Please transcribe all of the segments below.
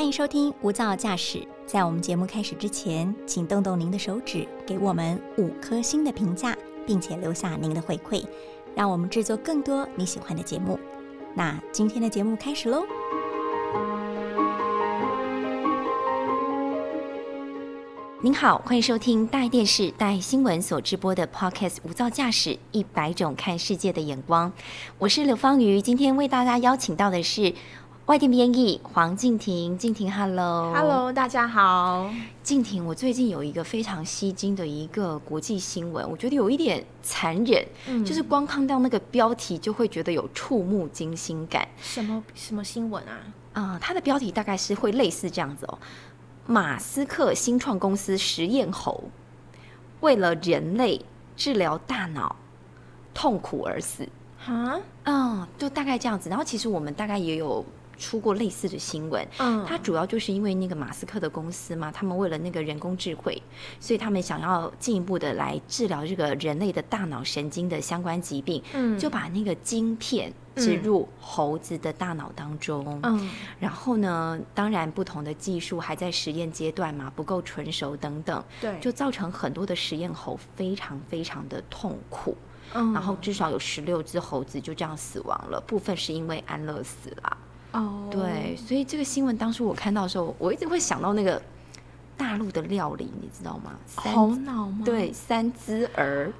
欢迎收听《无噪驾驶》。在我们节目开始之前，请动动您的手指，给我们五颗星的评价，并且留下您的回馈，让我们制作更多你喜欢的节目。那今天的节目开始喽！您好，欢迎收听大爱电视、大新闻所直播的 Podcast《无噪驾驶一百种看世界的眼光》，我是刘芳瑜。今天为大家邀请到的是外电编译黄静婷。静婷，Hello，Hello，大家好。静婷，我最近有一个非常吸睛的一个国际新闻，我觉得有一点残忍，嗯，就是光看到那个标题就会觉得有触目惊心感。什么什么新闻啊？啊，它的标题大概是会类似这样子哦。马斯克新创公司实验猴为了人类治疗大脑痛苦而死啊，嗯，就大概这样子。然后其实我们大概也有。出过类似的新闻，嗯，它主要就是因为那个马斯克的公司嘛，他们为了那个人工智慧，所以他们想要进一步的来治疗这个人类的大脑神经的相关疾病，嗯，就把那个晶片植入猴子的大脑当中，嗯，然后呢，当然不同的技术还在实验阶段嘛，不够纯熟等等，对，就造成很多的实验猴非常非常的痛苦，嗯，然后至少有十六只猴子就这样死亡了，部分是因为安乐死啦。哦，对，所以这个新闻当初我看到的时候，我一直会想到那个大陆的料理，你知道吗？猴脑吗？对，三只儿，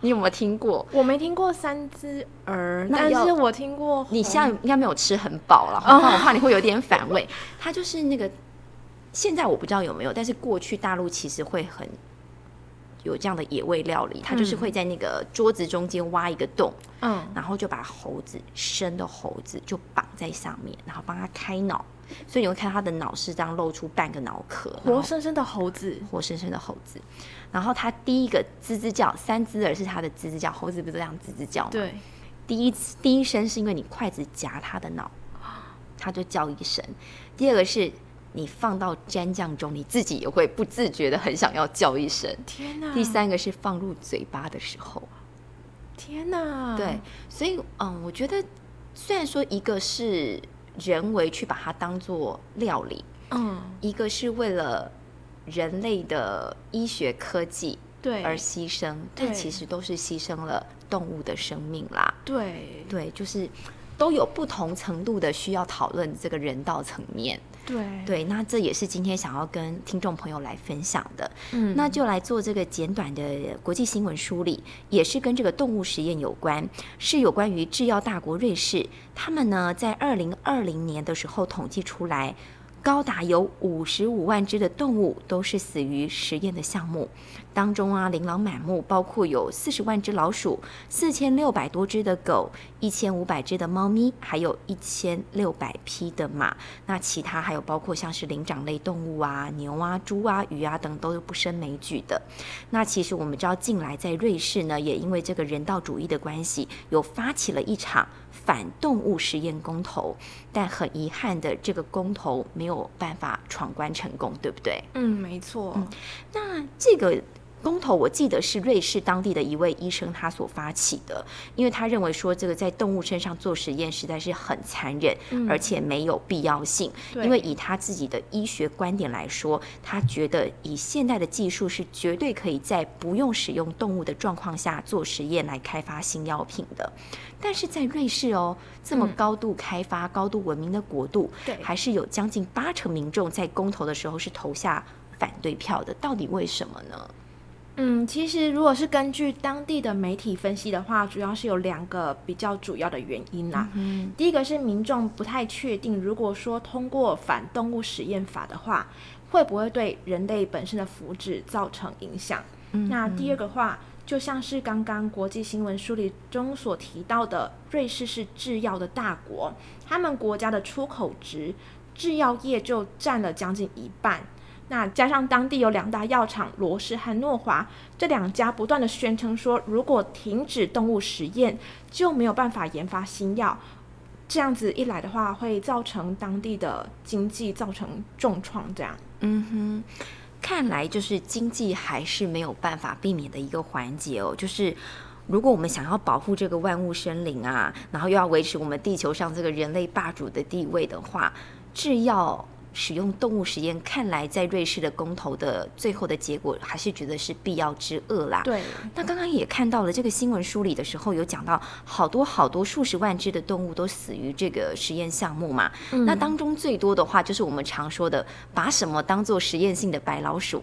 你有没有听过？我没听过三只儿，但是我听过。你现在应该没有吃很饱了，我怕你会有点反胃。它就是那个，现在我不知道有没有，但是过去大陆其实会很。有这样的野味料理，他就是会在那个桌子中间挖一个洞，嗯，然后就把猴子生的猴子就绑在上面，然后帮他开脑，所以你会看他的脑是这样露出半个脑壳，活生生的猴子，活生生的猴子。然后他第一个吱吱叫，三只耳是他的吱吱叫，猴子不是这样吱吱叫吗？对，第一第一声是因为你筷子夹他的脑，他就叫一声。第二个是。你放到蘸酱中，你自己也会不自觉的很想要叫一声。天哪！第三个是放入嘴巴的时候，天哪！对，所以嗯，我觉得虽然说一个是人为去把它当做料理，嗯，一个是为了人类的医学科技对而牺牲，但其实都是牺牲了动物的生命啦。对对，就是都有不同程度的需要讨论这个人道层面。对对，那这也是今天想要跟听众朋友来分享的。嗯，那就来做这个简短的国际新闻梳理，也是跟这个动物实验有关，是有关于制药大国瑞士，他们呢在二零二零年的时候统计出来。高达有五十五万只的动物都是死于实验的项目当中啊，琳琅满目，包括有四十万只老鼠、四千六百多只的狗、一千五百只的猫咪，还有一千六百匹的马。那其他还有包括像是灵长类动物啊，牛啊、猪啊、鱼啊等都是不胜枚举的。那其实我们知道，近来在瑞士呢，也因为这个人道主义的关系，有发起了一场。反动物实验公投，但很遗憾的，这个公投没有办法闯关成功，对不对？嗯，没错。那这个。公投我记得是瑞士当地的一位医生他所发起的，因为他认为说这个在动物身上做实验实在是很残忍，而且没有必要性。因为以他自己的医学观点来说，他觉得以现代的技术是绝对可以在不用使用动物的状况下做实验来开发新药品的。但是在瑞士哦，这么高度开发、高度文明的国度，还是有将近八成民众在公投的时候是投下反对票的。到底为什么呢？嗯，其实如果是根据当地的媒体分析的话，主要是有两个比较主要的原因啦。嗯，第一个是民众不太确定，如果说通过反动物实验法的话，会不会对人类本身的福祉造成影响？那第二个话，就像是刚刚国际新闻梳理中所提到的，瑞士是制药的大国，他们国家的出口值制药业就占了将近一半。那加上当地有两大药厂罗氏和诺华，这两家不断的宣称说，如果停止动物实验，就没有办法研发新药。这样子一来的话，会造成当地的经济造成重创。这样，嗯哼，看来就是经济还是没有办法避免的一个环节哦。就是如果我们想要保护这个万物生灵啊，然后又要维持我们地球上这个人类霸主的地位的话，制药。使用动物实验，看来在瑞士的公投的最后的结果，还是觉得是必要之恶啦。对。那刚刚也看到了这个新闻梳理的时候，有讲到好多好多数十万只的动物都死于这个实验项目嘛。那当中最多的话，就是我们常说的把什么当做实验性的白老鼠。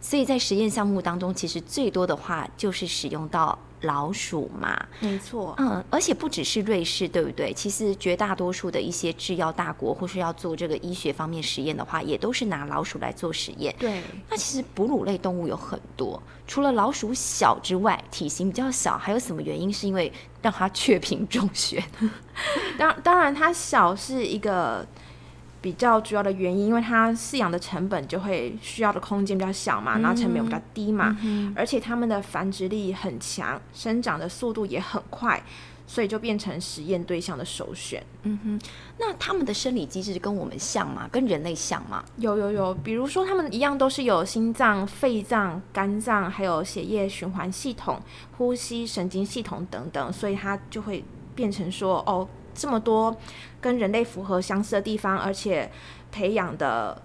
所以在实验项目当中，其实最多的话就是使用到老鼠嘛。没错，嗯，而且不只是瑞士，对不对？其实绝大多数的一些制药大国，或是要做这个医学方面实验的话，也都是拿老鼠来做实验。对。那其实哺乳类动物有很多，除了老鼠小之外，体型比较小，还有什么原因？是因为让它雀屏中选？当当然，它小是一个。比较主要的原因，因为它饲养的成本就会需要的空间比较小嘛，然后成本比较低嘛，而且它们的繁殖力很强，生长的速度也很快，所以就变成实验对象的首选。嗯哼，那它们的生理机制跟我们像吗？跟人类像吗？有有有，比如说它们一样都是有心脏、肺脏、肝脏，还有血液循环系统、呼吸、神经系统等等，所以它就会变成说哦。这么多跟人类符合相似的地方，而且培养的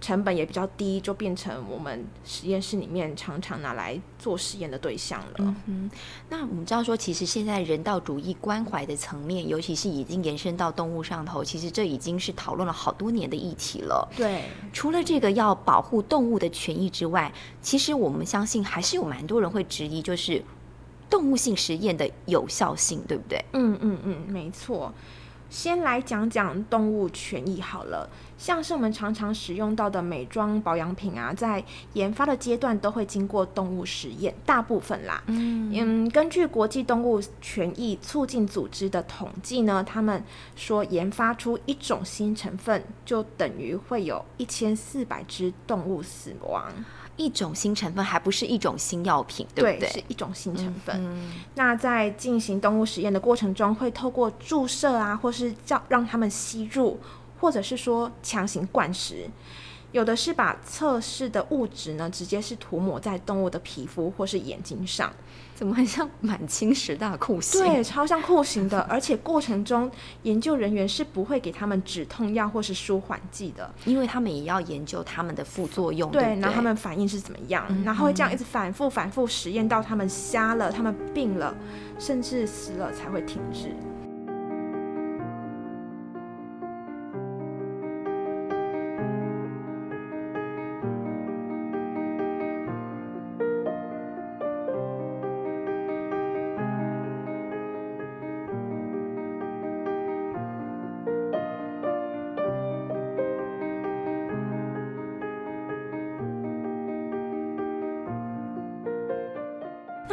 成本也比较低，就变成我们实验室里面常常拿来做实验的对象了。嗯，那我们知道说，其实现在人道主义关怀的层面，尤其是已经延伸到动物上头，其实这已经是讨论了好多年的议题了。对，除了这个要保护动物的权益之外，其实我们相信还是有蛮多人会质疑，就是。动物性实验的有效性，对不对？嗯嗯嗯，没错。先来讲讲动物权益好了，像是我们常常使用到的美妆保养品啊，在研发的阶段都会经过动物实验，大部分啦。嗯嗯，根据国际动物权益促进组织的统计呢，他们说研发出一种新成分，就等于会有一千四百只动物死亡。一种新成分还不是一种新药品，对不对？是一种新成分。那在进行动物实验的过程中，会透过注射啊，或是叫让他们吸入，或者是说强行灌食。有的是把测试的物质呢，直接是涂抹在动物的皮肤或是眼睛上。怎么很像满清十大酷刑？对，超像酷刑的。而且过程中，研究人员是不会给他们止痛药或是舒缓剂的，因为他们也要研究他们的副作用。对，然后他们反应是怎么样？然后会这样一直反复反复实验到他们瞎了、他们病了，甚至死了才会停止。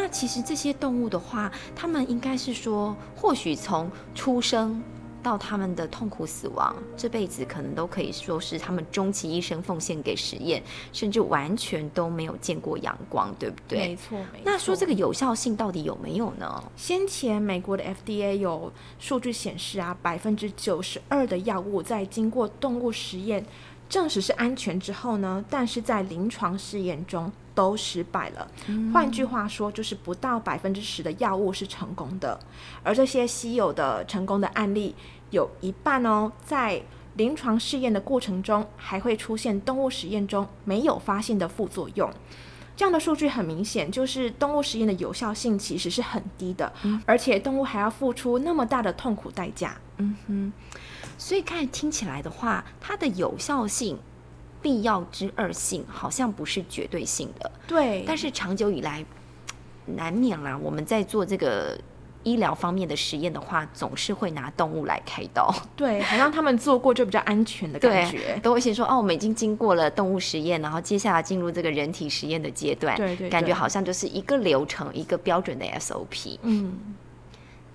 其实这些动物的话，他们应该是说，或许从出生到他们的痛苦死亡，这辈子可能都可以说是他们终其一生奉献给实验，甚至完全都没有见过阳光，对不对？没错，没错。那说这个有效性到底有没有呢？先前美国的 FDA 有数据显示啊，百分之九十二的药物在经过动物实验证实是安全之后呢，但是在临床试验中。都失败了。换句话说，就是不到百分之十的药物是成功的，而这些稀有的成功的案例，有一半哦，在临床试验的过程中，还会出现动物实验中没有发现的副作用。这样的数据很明显，就是动物实验的有效性其实是很低的，而且动物还要付出那么大的痛苦代价。嗯哼，所以看听起来的话，它的有效性。必要之二性好像不是绝对性的，对。但是长久以来，难免啦。我们在做这个医疗方面的实验的话，总是会拿动物来开刀。对，好像他们做过就比较安全的感觉。都会先说哦，我们已经经过了动物实验，然后接下来进入这个人体实验的阶段。对对，感觉好像就是一个流程，一个标准的 SOP。嗯。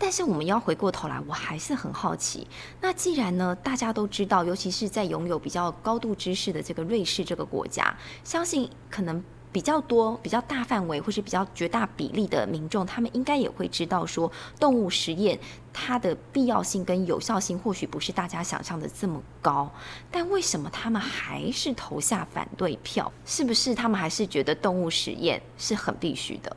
但是我们要回过头来，我还是很好奇。那既然呢，大家都知道，尤其是在拥有比较高度知识的这个瑞士这个国家，相信可能比较多、比较大范围或是比较绝大比例的民众，他们应该也会知道说，动物实验它的必要性跟有效性或许不是大家想象的这么高。但为什么他们还是投下反对票？是不是他们还是觉得动物实验是很必须的？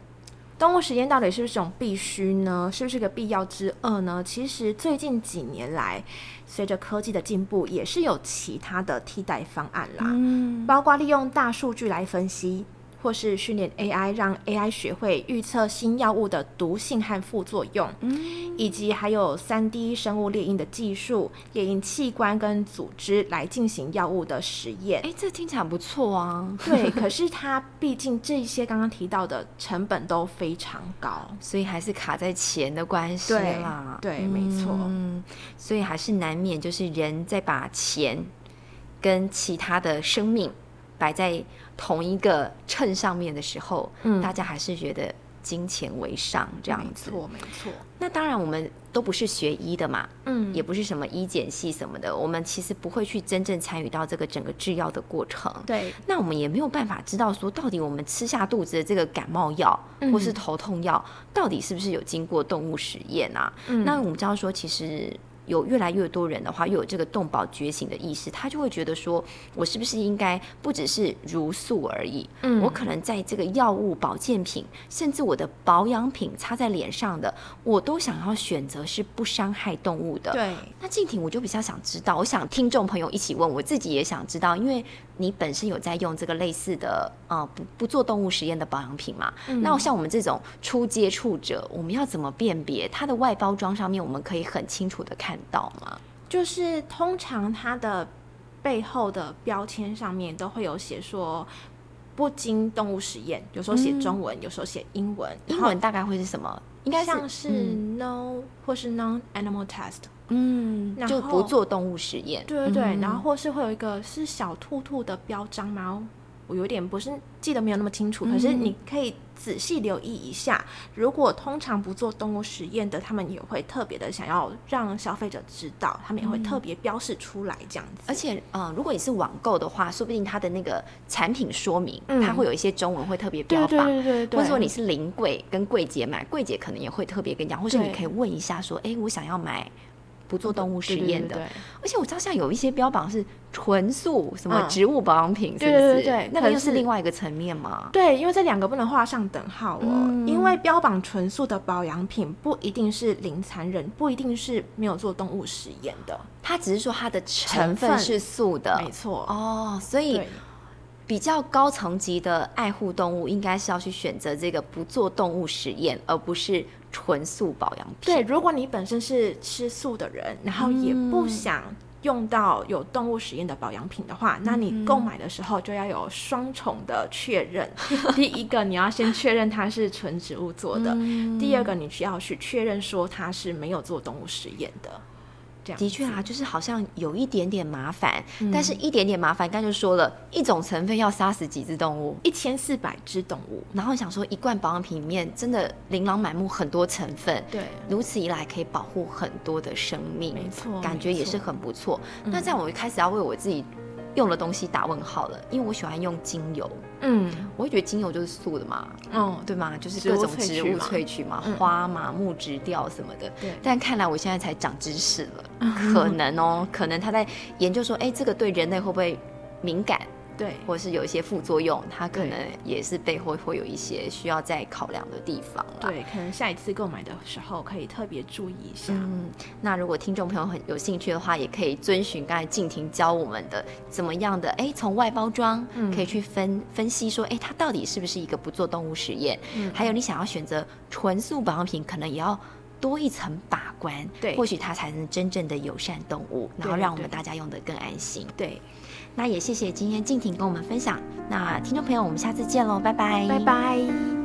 动物实验到底是不是种必须呢？是不是个必要之恶呢？其实最近几年来，随着科技的进步，也是有其他的替代方案啦，嗯，包括利用大数据来分析。或是训练 AI，让 AI 学会预测新药物的毒性和副作用，以及还有三 D 生物猎鹰的技术，猎鹰器官跟组织来进行药物的实验。哎，这听起来不错啊。对，可是它毕竟这些刚刚提到的成本都非常高，所以还是卡在钱的关系啦。对，没错。嗯，所以还是难免就是人在把钱跟其他的生命摆在。同一个秤上面的时候，嗯，大家还是觉得金钱为上这样子，没错没错。那当然，我们都不是学医的嘛，嗯，也不是什么医检系什么的，我们其实不会去真正参与到这个整个制药的过程。对，那我们也没有办法知道说，到底我们吃下肚子的这个感冒药或是头痛药，到底是不是有经过动物实验啊？那我们知道说，其实。有越来越多人的话，又有这个动保觉醒的意识，他就会觉得说，我是不是应该不只是如素而已？嗯，我可能在这个药物、保健品，甚至我的保养品擦在脸上的，我都想要选择是不伤害动物的。对，那静婷，我就比较想知道，我想听众朋友一起问，我自己也想知道，因为你本身有在用这个类似的呃不不做动物实验的保养品嘛？那像我们这种初接触者，我们要怎么辨别它的外包装上面，我们可以很清楚的看。看到吗？就是通常它的背后的标签上面都会有写说不经动物实验，有时候写中文，有时候写英文。英文大概会是什么？应该像是 no 或是 non animal test。嗯，就不做动物实验。对对对，然后或是会有一个是小兔兔的标章吗？我有点不是记得没有那么清楚，可是你可以仔细留意一下。如果通常不做动物实验的，他们也会特别的想要让消费者知道，他们也会特别标示出来这样子。而且，嗯，如果你是网购的话，说不定它的那个产品说明，它会有一些中文会特别标榜。对对对对。或者说你是临柜跟柜姐买，柜姐可能也会特别跟你讲，或是你可以问一下说，哎，我想要买。不做动物实验的，而且我知道现在有一些标榜是纯素什么植物保养品，对对对对，那个又是另外一个层面嘛。对，因为这两个不能画上等号哦。因为标榜纯素的保养品不一定是零残忍，不一定是没有做动物实验的，它只是说它的成分是素的，没错。哦。所以比较高层级的爱护动物，应该是要去选择这个不做动物实验，而不是。纯素保养品。对，如果你本身是吃素的人，然后也不想用到有动物实验的保养品的话，那你购买的时候就要有双重的确认。第一个，你要先确认它是纯植物做的；第二个，你需要去确认说它是没有做动物实验的。的确啊，就是好像有一点点麻烦，但是一点点麻烦，刚才就说了一种成分要杀死几只动物，一千四百只动物，然后想说一罐保养品里面真的琳琅满目很多成分，对，如此一来可以保护很多的生命，没错，感觉也是很不错。那这样我一开始要为我自己。用的东西打问号了，因为我喜欢用精油，嗯，我会觉得精油就是素的嘛，嗯，对吗？就是各种植物萃取嘛，花嘛，木质调什么的。对。但看来我现在才长知识了，可能哦，可能他在研究说，哎，这个对人类会不会敏感？对，或是有一些副作用，它可能也是背后会有一些需要再考量的地方对，可能下一次购买的时候可以特别注意一下。嗯，那如果听众朋友很有兴趣的话，也可以遵循刚才静婷教我们的怎么样的，哎，从外包装可以去分分析说，哎，它到底是不是一个不做动物实验？嗯，还有你想要选择纯素保养品，可能也要多一层把关。对，或许它才能真正的友善动物，然后让我们大家用的更安心。对。那也谢谢今天静婷跟我们分享。那听众朋友，我们下次见喽，拜拜，拜拜。